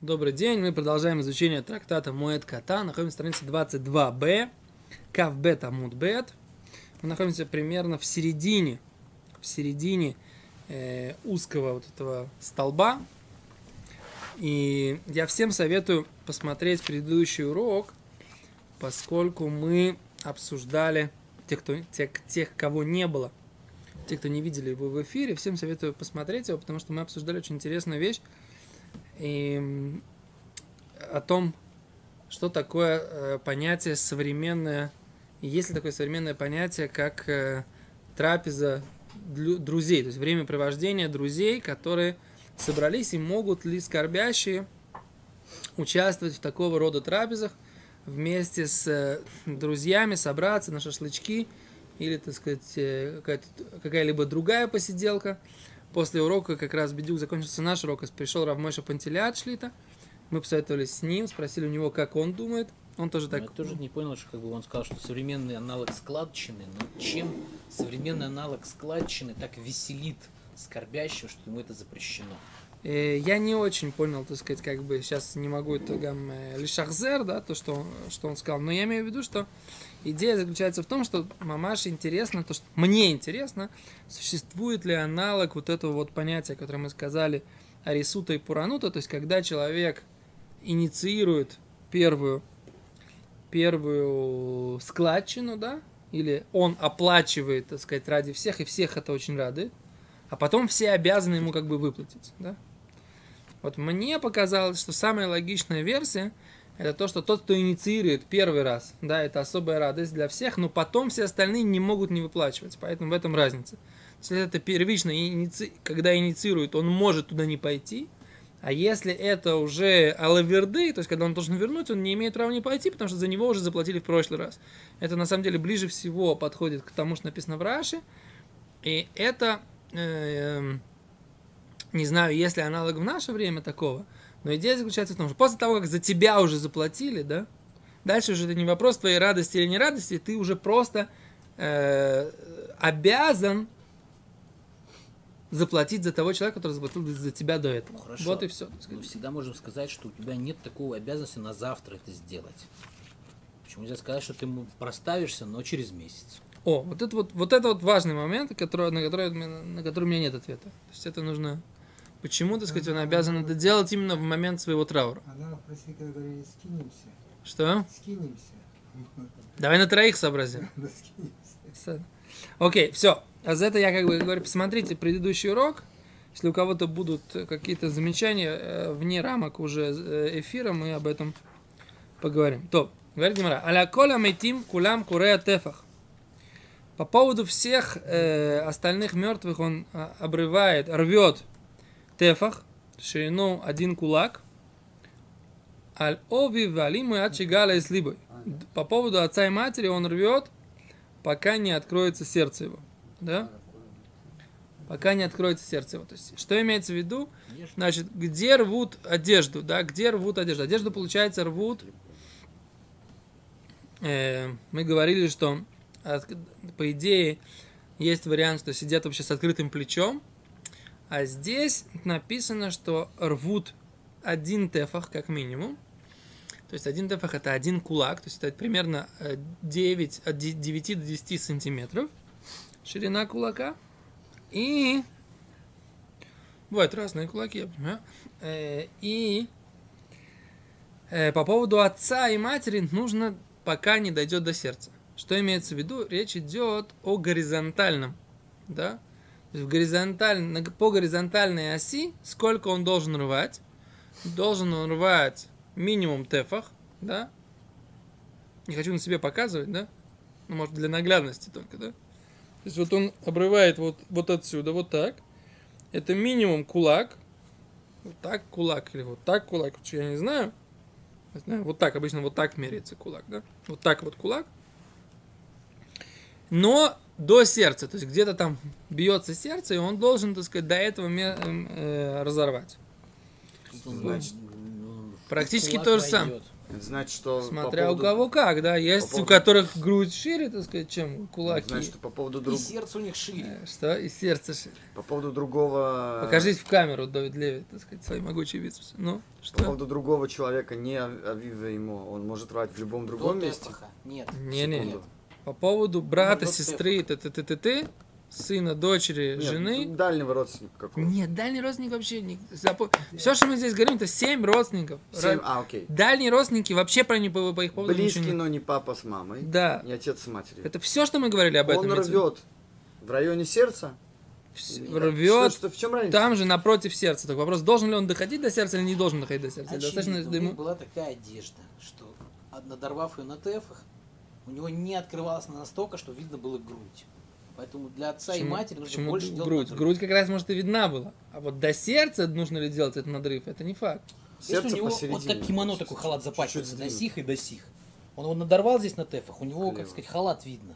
Добрый день, мы продолжаем изучение трактата Моэт Кота. Находимся на странице 22b, Кав Бет Амуд Бет. Мы находимся примерно в середине, в середине э, узкого вот этого столба. И я всем советую посмотреть предыдущий урок, поскольку мы обсуждали тех, кто, тех, тех, кого не было, те, кто не видели его в эфире, всем советую посмотреть его, потому что мы обсуждали очень интересную вещь и о том, что такое э, понятие современное, и есть ли такое современное понятие, как э, трапеза друзей, то есть времяпровождение друзей, которые собрались и могут ли скорбящие участвовать в такого рода трапезах вместе с э, друзьями, собраться на шашлычки или, так сказать, какая-либо другая посиделка – После урока как раз Бедюк закончился наш урок, пришел Равмойша Пантелиад Шлита. Мы посоветовались с ним, спросили у него, как он думает. Он тоже так... Я тоже не понял, что как бы он сказал, что современный аналог складчины, но чем современный аналог складчины так веселит скорбящего, что ему это запрещено? Э, я не очень понял, так сказать, как бы сейчас не могу это гам э, лишахзер, да, то, что, что он сказал. Но я имею в виду, что идея заключается в том, что мамаше интересно, то, что мне интересно, существует ли аналог вот этого вот понятия, которое мы сказали, арисута и пуранута, то есть когда человек инициирует первую, первую складчину, да, или он оплачивает, так сказать, ради всех, и всех это очень рады, а потом все обязаны ему как бы выплатить, да. Вот мне показалось, что самая логичная версия это то, что тот, кто инициирует первый раз, да, это особая радость для всех, но потом все остальные не могут не выплачивать, поэтому в этом разница. Если это первично, иници... когда инициирует, он может туда не пойти, а если это уже алаверды, то есть когда он должен вернуть, он не имеет права не пойти, потому что за него уже заплатили в прошлый раз. Это на самом деле ближе всего подходит к тому, что написано в Раши. И это э, не знаю, есть ли аналог в наше время такого, но идея заключается в том, что после того, как за тебя уже заплатили, да, дальше уже это не вопрос твоей радости или не радости, ты уже просто э, обязан заплатить за того человека, который заплатил за тебя до этого. Хорошо. Вот и все. Мы всегда можем сказать, что у тебя нет такой обязанности на завтра это сделать. Почему нельзя сказать, что ты проставишься, но через месяц? О, вот это вот, вот это вот важный момент, который, на, который, на который у меня нет ответа. То есть это нужно Почему, так сказать, он обязан это делать именно в момент своего траура? Она в России, когда говорили, скинемся. Что? Скинемся. Давай на троих сообразим. Окей, все. А за это я как бы говорю, посмотрите предыдущий урок. Если у кого-то будут какие-то замечания э, вне рамок уже э, эфира, мы об этом поговорим. То, говорит Гимара. Аля кола метим кулам курея тефах. По поводу всех э, остальных мертвых он э, обрывает, рвет тефах, ширину один кулак, аль ови валиму ачигала и слибой. По поводу отца и матери он рвет, пока не откроется сердце его. Да? Пока не откроется сердце его. То есть, что имеется в виду? Значит, где рвут одежду, да, где рвут одежду? Одежду, получается, рвут. Э, мы говорили, что по идее есть вариант, что сидят вообще с открытым плечом, а здесь написано, что рвут один тефах, как минимум. То есть один тефах это один кулак, то есть это примерно 9, от 9 до 10 сантиметров ширина кулака. И бывают разные кулаки, я понимаю. Э, и э, по поводу отца и матери нужно, пока не дойдет до сердца. Что имеется в виду? Речь идет о горизонтальном, да, в горизонталь, по горизонтальной оси, сколько он должен рвать? Должен он рвать минимум тефах, да? Не хочу на себе показывать, да? Ну, может, для наглядности только, да? То есть вот он обрывает вот, вот отсюда, вот так. Это минимум кулак. Вот так кулак или вот так кулак, я не знаю. Вот так, обычно вот так меряется кулак, да? Вот так вот кулак. Но до сердца, то есть где-то там бьется сердце, и он должен, так сказать, до этого э, разорвать. Значит, Практически то же самое. Значит, что... по Смотря поводу- у кого как, да. Есть поводу- у которых грудь шире, так сказать, чем кулаки. Значит, что по поводу, И друг... сердце у них шире. Э, Что? И сердце шире. по поводу другого... Покажись в камеру, Давид Леви, так сказать, свои могучие бицепсы. Ну, По что? поводу другого человека, не ав- авива ему, он может рвать в любом другом До месте. Нет. Не-не. Секунду. По поводу брата, Ну, вот сестры, ты-ты-ты-ты, сына, дочери, Нет, жены. Дальнего родственника какого-то. Нет, дальний родственник вообще не... Все, что мы здесь говорим, это семь родственников. Семь, Ра- а, окей. Дальние родственники вообще про них по, по их поводу Близкий, ничего не- но не папа с мамой. Да. Не отец с матерью. Это все, что мы говорили об этом. он в виду. рвет в районе сердца. Вс- Что- Рвет что- в чем разница? там же напротив сердца. Так вопрос, должен ли он доходить до сердца или не должен доходить до сердца? Очевидно, Достаточно у них ему... была такая одежда, что надорвав ее на тефах, у него не открывалась настолько, что видно было грудь. Поэтому для отца и Почему- матери нужно почему больше делать грудь? надрыв. Грудь как раз, может, и видна была. А вот до сердца нужно ли делать этот надрыв, это не факт. Если Сердце у него посередине. вот как кимоно такой халат запахивается до сих и до сих. Он его надорвал здесь на тефах, у него, Влево. как сказать, халат видно.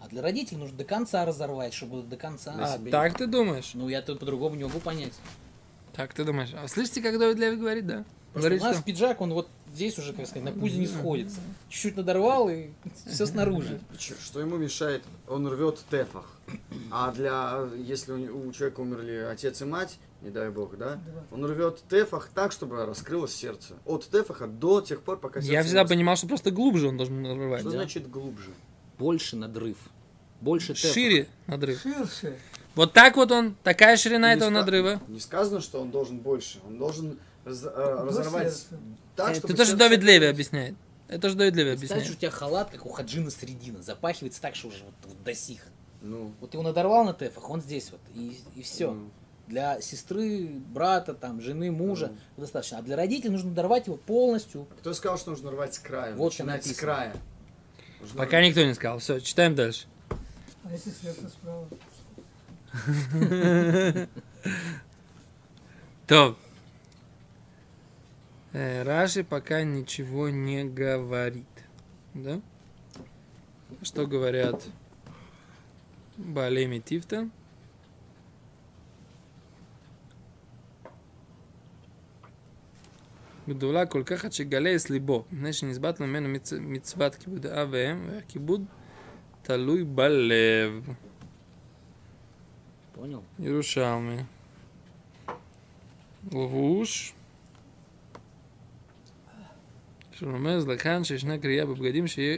А для родителей нужно до конца разорвать, чтобы до конца. А, себе так ты думаешь? Ну, я тут по-другому не могу понять. Так ты думаешь. А слышите, как Давид Леви говорит, да? Говорит, у нас что... пиджак, он вот здесь уже, как сказать, на пузе не сходится. Чуть-чуть надорвал и все снаружи. Что ему мешает? Он рвет в тефах. А для, если у, у человека умерли отец и мать, не дай бог, да, он рвет в тефах так, чтобы раскрылось сердце. От тефаха до тех пор, пока сердце Я не всегда рас- понимал, что просто глубже он должен нарывать. Что да? значит глубже? Больше надрыв. Больше тефах. Шире надрыв. Ширше. Вот так вот он, такая ширина Не этого ска- надрыва. Не сказано, что он должен больше. Он должен раз- э, разорвать так, Это чтобы тоже сердце Давид Леви объясняет. Это же Давид Леви объясняет. у тебя халат, как у Хаджина Средина, запахивается так, что уже вот, вот до сих. Ну, Вот его надорвал на тефах, он здесь вот, и, и все. ну, Для сестры, брата, там, жены, мужа Ну. достаточно. А для родителей нужно дорвать его полностью. Кто сказал, что нужно рвать с края? Вот начинать с края. Нужно Пока никто не сказал. Все, читаем дальше. А если сверху справа? То. Э, Раши пока ничего не говорит. Да? Что говорят Балеми Тифта? גדולה כל כך עד שגלה את ליבו, מפני שנזבט ממנו מצ- מצוות כיבוד אב ואם, והכיבוד תלוי בלב. Понял? ירושלמי. לבוש. שרומז לכאן שישנה קריאה בבגדים שיהיה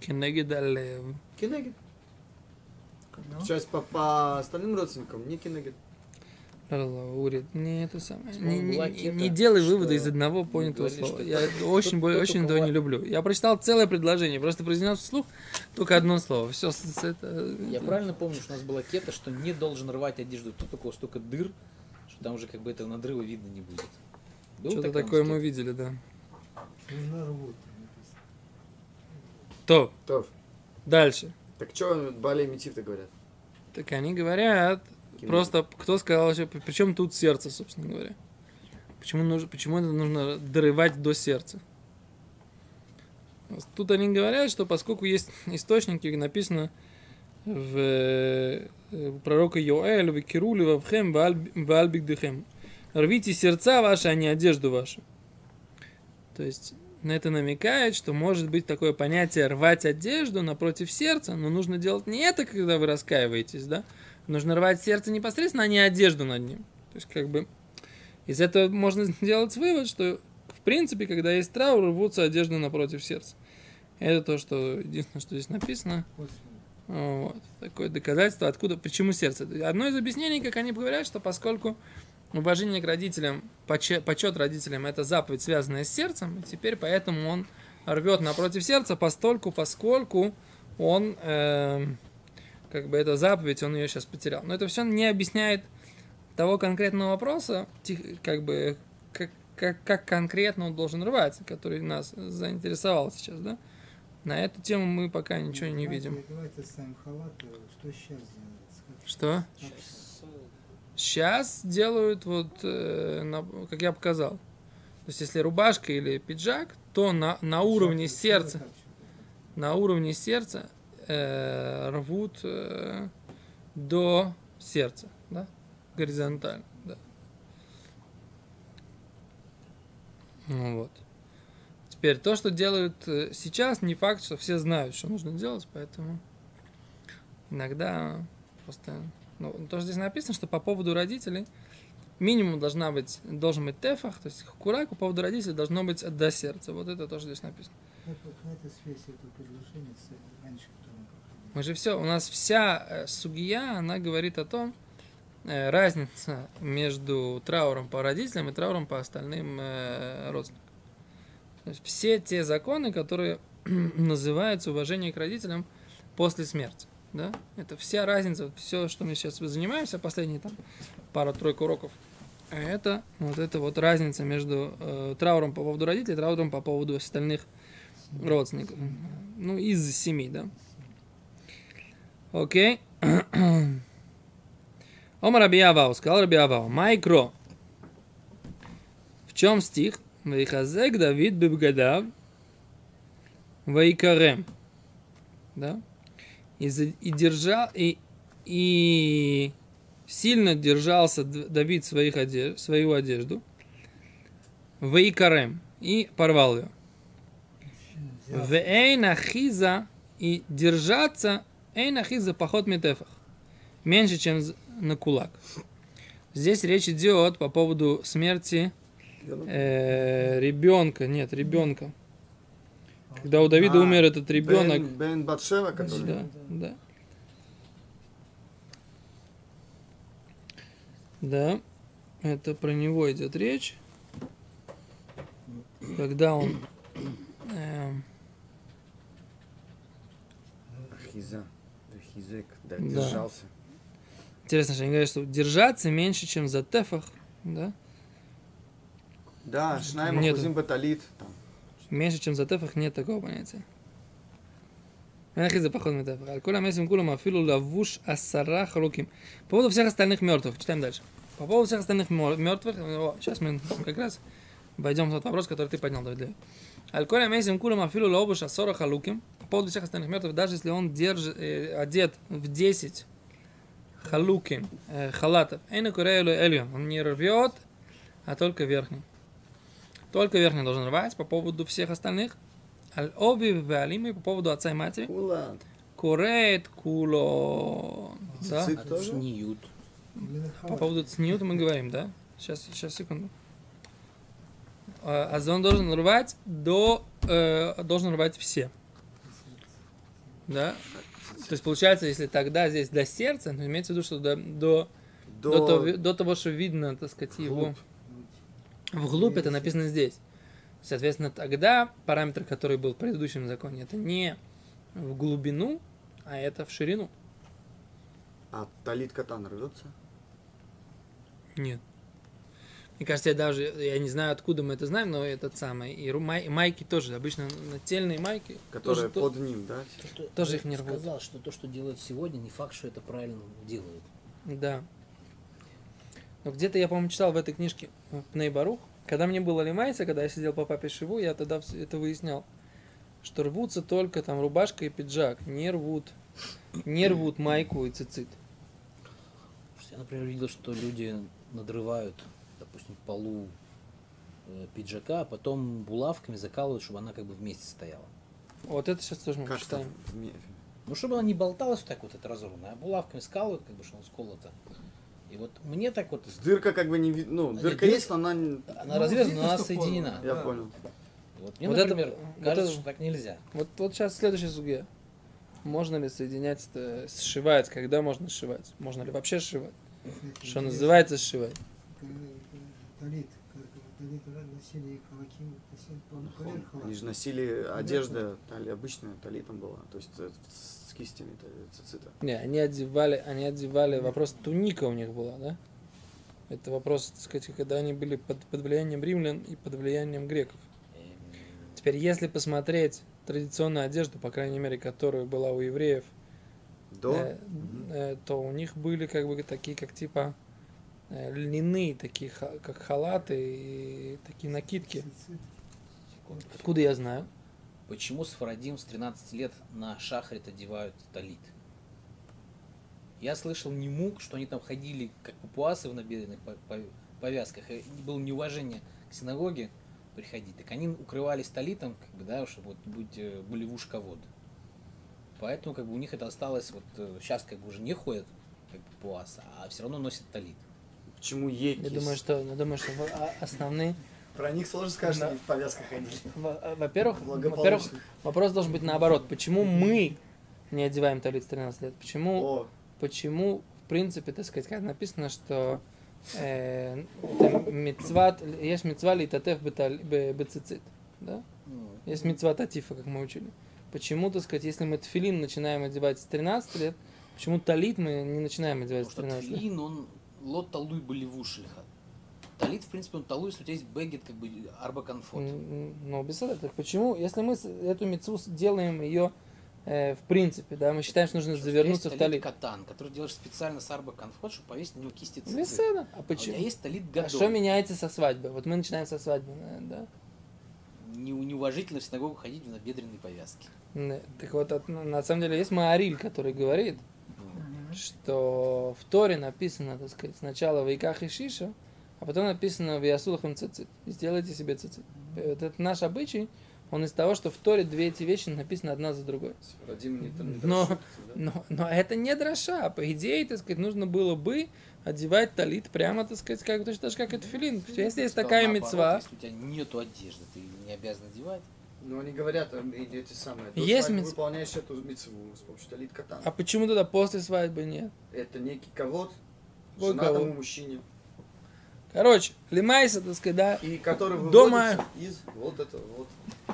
כנגד הלב. Кенегет. Ну, Сейчас по, по остальным родственникам не кенегет. Урит, не это самое. Слово Не, не- была не- кета, не делай что выводы из одного понятого говорили, слова. что Я это- очень, кто- более- кто очень только этого ва- не люблю. Я прочитал целое предложение, просто произнес вслух только одно слово. Все, это... Я правильно помню, что у нас была кета, что не должен рвать одежду тот, у кого столько дыр, что там уже как бы этого надрыва видно не будет. Было Что-то такое у такое нас мы кета? видели, да. То, То, дальше. так что Бали и Метив-то говорят? Так они говорят, Кем- просто кто сказал вообще, причем тут сердце, собственно говоря. Почему, нужно, почему это нужно дорывать до сердца? Тут они говорят, что поскольку есть источники, написано в э, у пророка Йоэля, в Кируле, в Авхем, в Альбигдехем. Рвите сердца ваши, а не одежду вашу. То есть на это намекает, что может быть такое понятие рвать одежду напротив сердца, но нужно делать не это, когда вы раскаиваетесь, да? Нужно рвать сердце непосредственно, а не одежду над ним. То есть как бы из этого можно сделать вывод, что в принципе, когда есть траур, рвутся одежды напротив сердца. Это то, что единственное, что здесь написано. Вот. Такое доказательство, откуда, почему сердце. Одно из объяснений, как они говорят, что поскольку уважение к родителям, почет, почет родителям, это заповедь, связанная с сердцем, и теперь поэтому он рвет напротив сердца, постольку, поскольку он, эм, как бы эта заповедь, он ее сейчас потерял. Но это все не объясняет того конкретного вопроса, как бы, как, как, как конкретно он должен рвать, который нас заинтересовал сейчас, да? На эту тему мы пока ничего не Давайте- видим. Давайте ставим халат. э, Что сейчас делается? Что? Сейчас, э, Сейчас делают вот, э, как я показал. То есть, если рубашка или пиджак, то на, на уровне Что сердца, на уровне сердца э, рвут э, до сердца, да? Горизонтально, да. Ну вот. Теперь то, что делают э, сейчас, не факт, что все знают, что нужно делать, поэтому иногда просто... Ну, то, что здесь написано, что по поводу родителей минимум должна быть, должен быть тефах, то есть курак, по поводу родителей должно быть до сердца. Вот это тоже здесь написано. Это связь раньше? Мы же все, у нас вся э, сугия, она говорит о том, э, разница между трауром по родителям и трауром по остальным э, родственникам. То есть все те законы, которые называются уважение к родителям после смерти. Да? Это вся разница, все, что мы сейчас занимаемся, последние там пару-тройку уроков, это вот эта вот разница между э, трауром по поводу родителей и трауром по поводу остальных родственников. Ну, из семи, да. Окей. Омар Рабиавау, сказал Рабиавау, Майкро. В чем стих? Вейхазек Давид Бибгадав Вейкарем. Да? И, и держал, и, и сильно держался Давид своих одеж- свою одежду. Вейкарем. И порвал ее. Вейна хиза и держаться эйна хиза поход метефах. Меньше, чем на кулак. Здесь речь идет по поводу смерти э, ребенка. Нет, ребенка. Когда у Давида А, умер этот ребенок. Бен, Бен Батшева, который... Да, да. Да, это про него идет речь. Когда он эм, Хиза. Хизек, да, Да. держался. Интересно, что они говорят, что держаться меньше, чем за тефах, да? Да, Шнайм Нету. Ахузим Баталит. Меньше, чем за тефах, нет такого понятия. за поход метафор. Аль кула месим кулам афилу лавуш асара халуким. По поводу всех остальных мертвых, читаем дальше. По поводу всех остальных мертвых, о, сейчас мы как раз войдем в тот вопрос, который ты поднял, Давид. Аль кула месим кулам афилу лавуш асара халуким. По поводу всех остальных мертвых, даже если он держит, э, одет в 10 халуким, э, халатов, эйна курейлу эльон, он не рвет, а только верхний. Только верхний должен рвать по поводу всех остальных. Аль оби валимы по поводу отца и матери. Кула. Курет куло. Да? А? Цниют. Именно По поводу цниюта мы говорим, да? Сейчас, сейчас, секунду. А а он должен рвать до... э, должен рвать все. Да? То есть получается, если тогда здесь до сердца, то имеется в виду, что до, до, до, До... того, до того, что видно, так сказать, его... Вглубь это написано здесь. Соответственно, тогда параметр, который был в предыдущем законе, это не в глубину, а это в ширину. А талит катан рвется? Нет. Мне кажется, я даже, я не знаю, откуда мы это знаем, но этот самый, и май- майки тоже, обычно нательные майки, Которые тоже, то- под ним, да? Кто- Тоже их не рвут. сказал, что то, что делают сегодня, не факт, что это правильно делают. Да. Но где-то я, по-моему, читал в этой книжке в Пней Барух, когда мне было лимайца, когда я сидел по папе Шиву, я тогда это выяснял, что рвутся только там рубашка и пиджак, не рвут, не рвут майку и цицит. Я, например, видел, что люди надрывают, допустим, полу э, пиджака, а потом булавками закалывают, чтобы она как бы вместе стояла. Вот это сейчас тоже мы Как почитаем. Ну, чтобы она не болталась вот так вот, это разорванная, а булавками скалывают, как бы, что он сколото. И вот мне так вот, Дырка как бы не видно. Ну, нет, дырка дыр- есть, но она... не- она Ну, разрезана, но она соединена. Я Да. понял. Вот мне, Вот это- например, вот кажется, это- что так нельзя. Вот, вот сейчас следующая суге. Можно ли соединять, это, сшивать? Когда можно сшивать? Можно ли вообще сшивать? Что называется сшивать? Талит. Талит носили и халаким, носили. Они же носили одежда, тали, обычная талитом была. То есть э, с кистями та- цицита. Не, они одевали, они одевали, вопрос туника у них была, да? Это вопрос, так сказать, когда они были под, под влиянием римлян и под влиянием греков. Теперь, если посмотреть традиционную одежду, по крайней мере, которая была у евреев, До? э, э, то у них были как бы такие, как типа льняные, такие, как халаты и такие накидки. Откуда я знаю? Почему Сфарадим с 13 лет на шахрит одевают талит? Я слышал не мук, что они там ходили как папуасы в набедренных по- по- повязках, и было неуважение к синагоге, приходить. Так они укрывались талитом, как бы, да, чтобы вот быть, э, были в ушковод. Поэтому как бы у них это осталось, вот сейчас как бы уже не ходят как бы, пуас, а все равно носят талит. Почему екис? Я думаю, что, я думаю, что а- основные... Про них сложно сказать, что они в повязках ходили. Э, Во-первых, во-первых, вопрос должен быть наоборот. Почему мы не одеваем талит с 13 лет? Почему, О, почему в принципе, так сказать, как написано, что э, это мицват, есть мицва литатеф бецицит, да? Ну, Есть мецва татифа, как мы учили. Почему, так сказать, если мы тфилин начинаем одевать с 13 лет, почему талит мы не начинаем одевать с Потому что 13 лет? тфилин, он лот талуй были в ушельха. Талит, в принципе, он талуй, если у тебя есть бэгет, как бы арба. М, Ну, без этого. Так почему, если мы эту мецву с- делаем ее э, в принципе, да, мы считаем, что нужно завернуться в талит. катан, который делаешь специально с арба комфорт, чтобы повесить на него кисти цицит. Без этого. А А у почему? тебя есть талит А гадоль. что меняется со свадьбы? Вот мы начинаем со свадьбы, да? Не, неуважительно в синагогу ходить в набедренной повязке. Н- Так вот, от- на самом деле есть Маариль, который говорит, что в Торе написано, так сказать, сначала в Иках и Шиша, а потом написано в Ясулахам цицит. Сделайте себе цицит. Вот этот наш обычай, он из того, что в Торе две эти вещи написаны одна за другой. Радим не там не Но- дрошит, да? Но, но это не дроша. По идее, так сказать, нужно было бы одевать талит прямо, так сказать, как, точно так же, как это филин. Если есть такая мецва, Если у тебя нету одежды, ты не обязан одевать. Ну, они говорят, и эти самые. До Есть свадьбы митц- выполняешь эту митцву с помощью талит катана. а почему тогда после свадьбы нет? Это некий ковод Вот женатому кого. мужчине. Короче, лимайса, так сказать, да, И который Дома- из вот этого вот.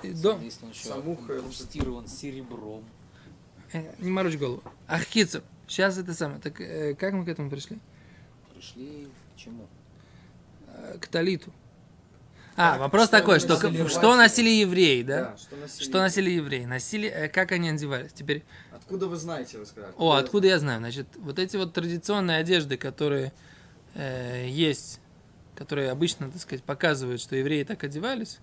и до- Если он еще Самуха, инкрустирован серебром. Э, Не морочь голову. Ахкицев. Сейчас это самое. Так э, как мы к этому пришли? Пришли к чему? Э, К талиту. А, вопрос что такой, что, носили что носили евреи, да? что носили. Что носили евреи? Носили, э, как они одевались? Теперь, Откуда вы знаете, вы сказали? о, откуда я знаю? Значит, вот эти вот традиционные одежды, которые э, есть, которые обычно, так сказать, показывают, что евреи так одевались.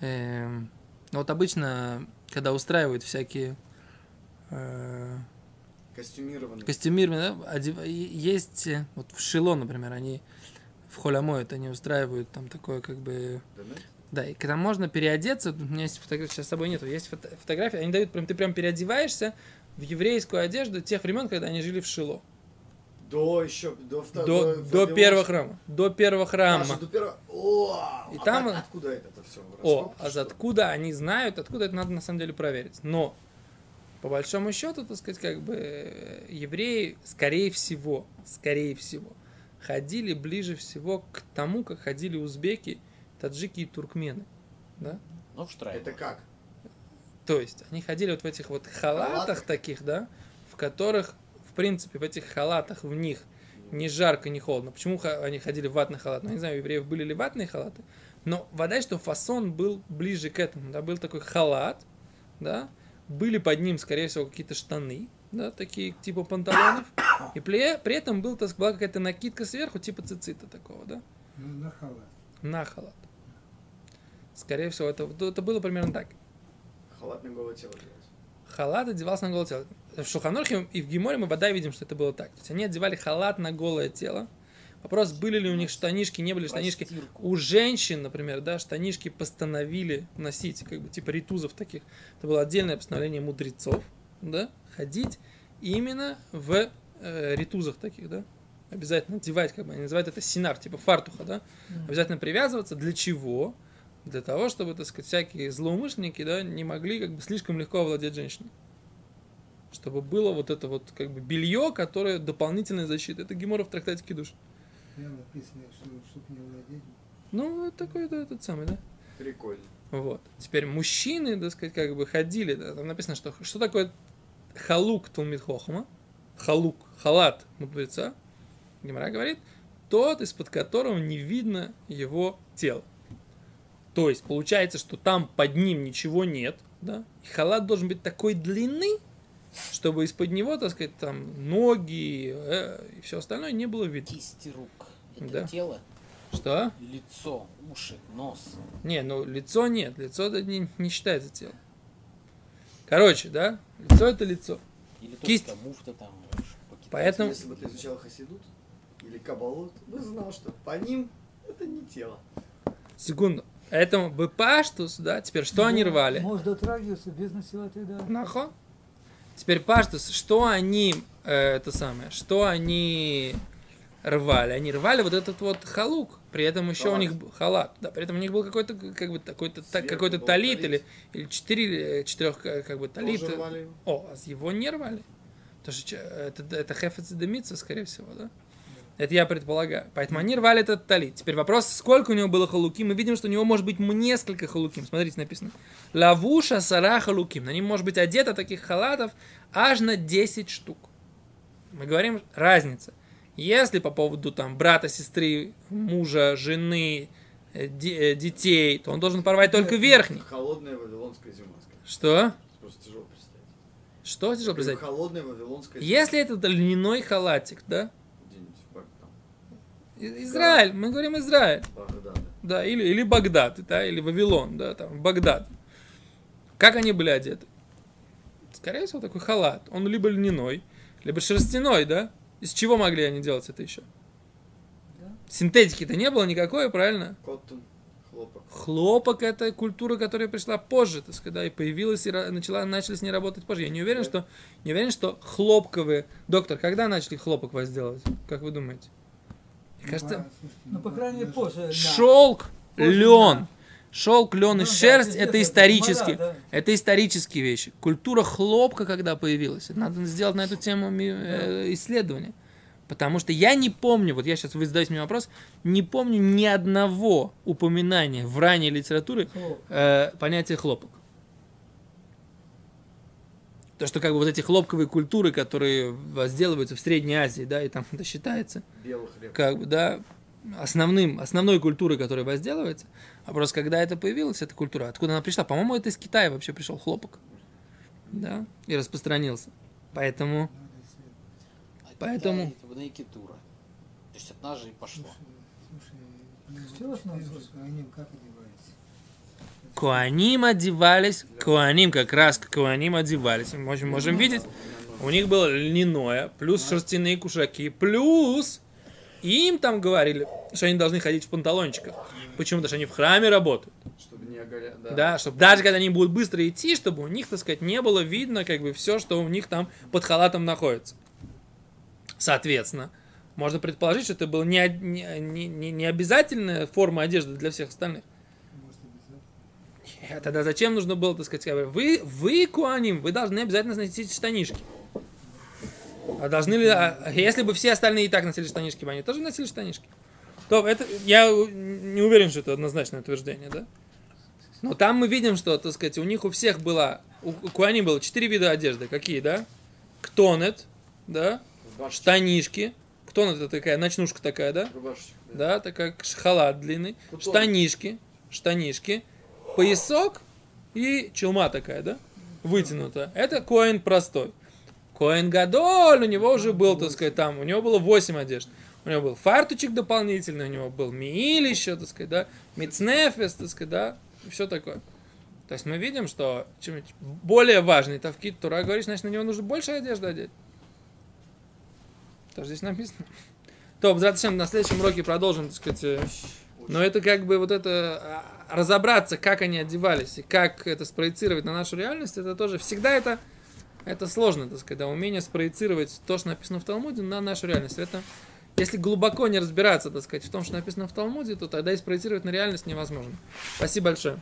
эм, вот обычно, когда устраивают всякие э, Костюмированный. костюмированные, да, одев- есть, э, вот в Шило, например, они в Холямоет, они устраивают там такое, как бы, Да, и когда можно переодеться, у меня есть фотография, сейчас с собой нету, есть фото- фотографии, они дают, прям, ты прям переодеваешься в еврейскую одежду тех времен, когда они жили в Шило. До еще, до До, второго. до первого храма. До первого храма. до первого. О, И а там- откуда это все? О, а за откуда они знают, откуда это надо на самом деле проверить. Но, по большому счету, так сказать, как бы э, евреи, скорее всего, скорее всего, ходили ближе всего к тому, как ходили узбеки, таджики и туркмены. Да? Ну, в штрайбе. Это как? То есть, они ходили вот в этих вот халатах Халатах? таких, да, в которых, в принципе, в этих халатах в них не жарко, не холодно. Почему они ходили в ватный халат? Ну, я не знаю, у евреев были ли ватные халаты, но вода, что фасон был ближе к этому, да, был такой халат, да, были под ним, скорее всего, какие-то штаны, да, такие типа панталонов, и при, при этом был, так была какая-то накидка сверху, типа цицита такого, да, Ну, на халат. на халат. Скорее всего, это, это было примерно так. Халат на голое тело делать. халат одевался на голое тело. В Шуханорхе и в Геморе мы вода видим, что это было так. То есть они одевали халат на голое тело. Вопрос, были ли у них штанишки, не были штанишки. У женщин, например, да, штанишки постановили носить, как бы типа ритузов таких. Это было отдельное постановление мудрецов, да, ходить именно в э, ритузах таких, да. Обязательно одевать, как бы они называют это синар, типа фартуха, да. Обязательно привязываться. Для чего? Для того, чтобы, так сказать, всякие злоумышленники, да, не могли как бы слишком легко овладеть женщиной. Чтобы было вот это вот как бы белье, которое дополнительная защита. Это Гемора в трактате. Прямо написано, что, чтобы не владеть. Ну, такой, да, этот самый, да. Прикольно. Вот. Теперь мужчины, так сказать, как бы ходили, да, там написано, что что такое халук Талмит Хохма, халук, халат мудреца, Гимара говорит, тот, из-под которого не видно его тело. То есть, получается, что там под ним ничего нет, да, и халат должен быть такой длины, чтобы из-под него, так сказать, там ноги э, и все остальное не было видно. Кисти рук. Это Да. тело, Что? лицо, уши, нос. Не, ну лицо нет, лицо это не, не считается телом. Короче, да, лицо это лицо. Или Кисть. муфта там. Поэтому, Если бы ты изучал хасидут или кабалут, ты бы знал, что по ним это не тело. Секунду. Этому бепаштус, да, теперь что они рвали? Може дотрагиваться без насилия, да. Нахо. Теперь паштус, что они, э, это самое, что они рвали? Они рвали вот этот вот халук. При этом еще у Халат. них б- халат, да, при этом у них был какой-то как бы такой-то та- какой-то талит талит. или или четыре э, четырех э, как бы талит. Тоже рвали его? О, а его не рвали. Потому что это, это хефец демица, скорее всего, да? Это я предполагаю. Поэтому они рвали этот талит. Теперь вопрос, сколько у него было халуки. Мы видим, что у него может быть несколько халуким. Смотрите, написано. Лавуша сара халуким. На ним может быть одето таких халатов аж на 10 штук. Мы говорим разница. Если по поводу там брата, сестры, мужа, жены, э, э, детей, то он должен порвать только верхний. Холодная вавилонская зима. Что? Просто тяжело. Что тяжело представить? Холодная вавилонская зима. Если это льняной халатик, да? Где-нибудь в Бак- там, И- Израиль, мы говорим Израиль. Багдад. Да, или, или Багдад, да, или Вавилон, да, там, Багдад. Как они были одеты? Скорее всего, такой халат. Он либо льняной, либо шерстяной, да? Из чего могли они делать это еще? Да. Синтетики-то не было никакой, правильно? Коттон, хлопок. Хлопок это культура, которая пришла позже, так сказать, да, и появилась и начала, начали с ней работать позже. Я не уверен, Да. что не уверен, что хлопковые. Доктор, когда начали хлопок возделывать? Как вы думаете? Мне кажется, Ну, по крайней мере, позже. да. шелк, Позже, лен. да. Шелк, лен Ну и да, шерсть естественно, это это исторические. да. Это исторические вещи. Культура хлопка, когда появилась, надо сделать на эту тему э, исследование. Потому что я не помню, вот я сейчас вы задаете мне вопрос, не помню ни одного упоминания в ранней литературе э, понятия хлопок. То, что как бы вот эти хлопковые культуры, которые возделываются в Средней Азии, да, и там это считается, Белый хлеб. как бы, да, основным, основной культурой, которая возделывается. А просто когда это появилась, эта культура, откуда она пришла? По-моему, это из Китая вообще пришел хлопок. Да, и распространился. Поэтому, Поэтому- это Бней-Кетура. То есть от нас же и пошло. Слушай, слушай, как одевались? Куаним одевались, Куаним как раз к Куаним одевались. Мы можем, можем видеть, у них было льняное, плюс шерстяные кушаки, плюс им там говорили, что они должны ходить в панталончиках. Почему? Потому что они в храме работают. Чтобы не огоря... Да. Да, чтобы даже когда они будут быстро идти, чтобы у них, так сказать, не было видно, как бы, все, что у них там под халатом находится. Соответственно, можно предположить, что это была не, не, не, не- обязательная форма одежды для всех остальных. Э, Тогда зачем нужно было, так сказать, вы, вы, Куаним, вы должны обязательно носить штанишки. А должны ли, а если бы все остальные и так носили штанишки, бы они тоже носили штанишки? То это, я не уверен, что это однозначное утверждение, да? Но там мы видим, что, так сказать, у них у всех была, у, у Куаним было четыре вида одежды. Какие, да? Ктонет, да? Штанишки. Ктонет это такая, ночнушка такая, да? Рубашечка. да, такая ш- халат длинный, Кутон. штанишки, штанишки, поясок и челма такая, да, вытянутая. Это коин простой. Коин Гадоль, у него уже был, так сказать, там, у него было 8 одежд. У него был фартучек дополнительный, у него был мииль еще, так сказать, да, мицнефес, так сказать, да, и все такое. То есть мы видим, что чем более важный тавкит Тура говорит, значит, на него нужно больше одежды одеть. Тоже здесь написано. То, зачем на следующем уроке продолжим, так сказать, э, но это как бы вот это а, разобраться, как они одевались и как это спроецировать на нашу реальность, это тоже всегда это, это сложно, так сказать, да, умение спроецировать то, что написано в Талмуде, на нашу реальность. Это, если глубоко не разбираться, так сказать, в том, что написано в Талмуде, то тогда и спроецировать на реальность невозможно. Спасибо большое.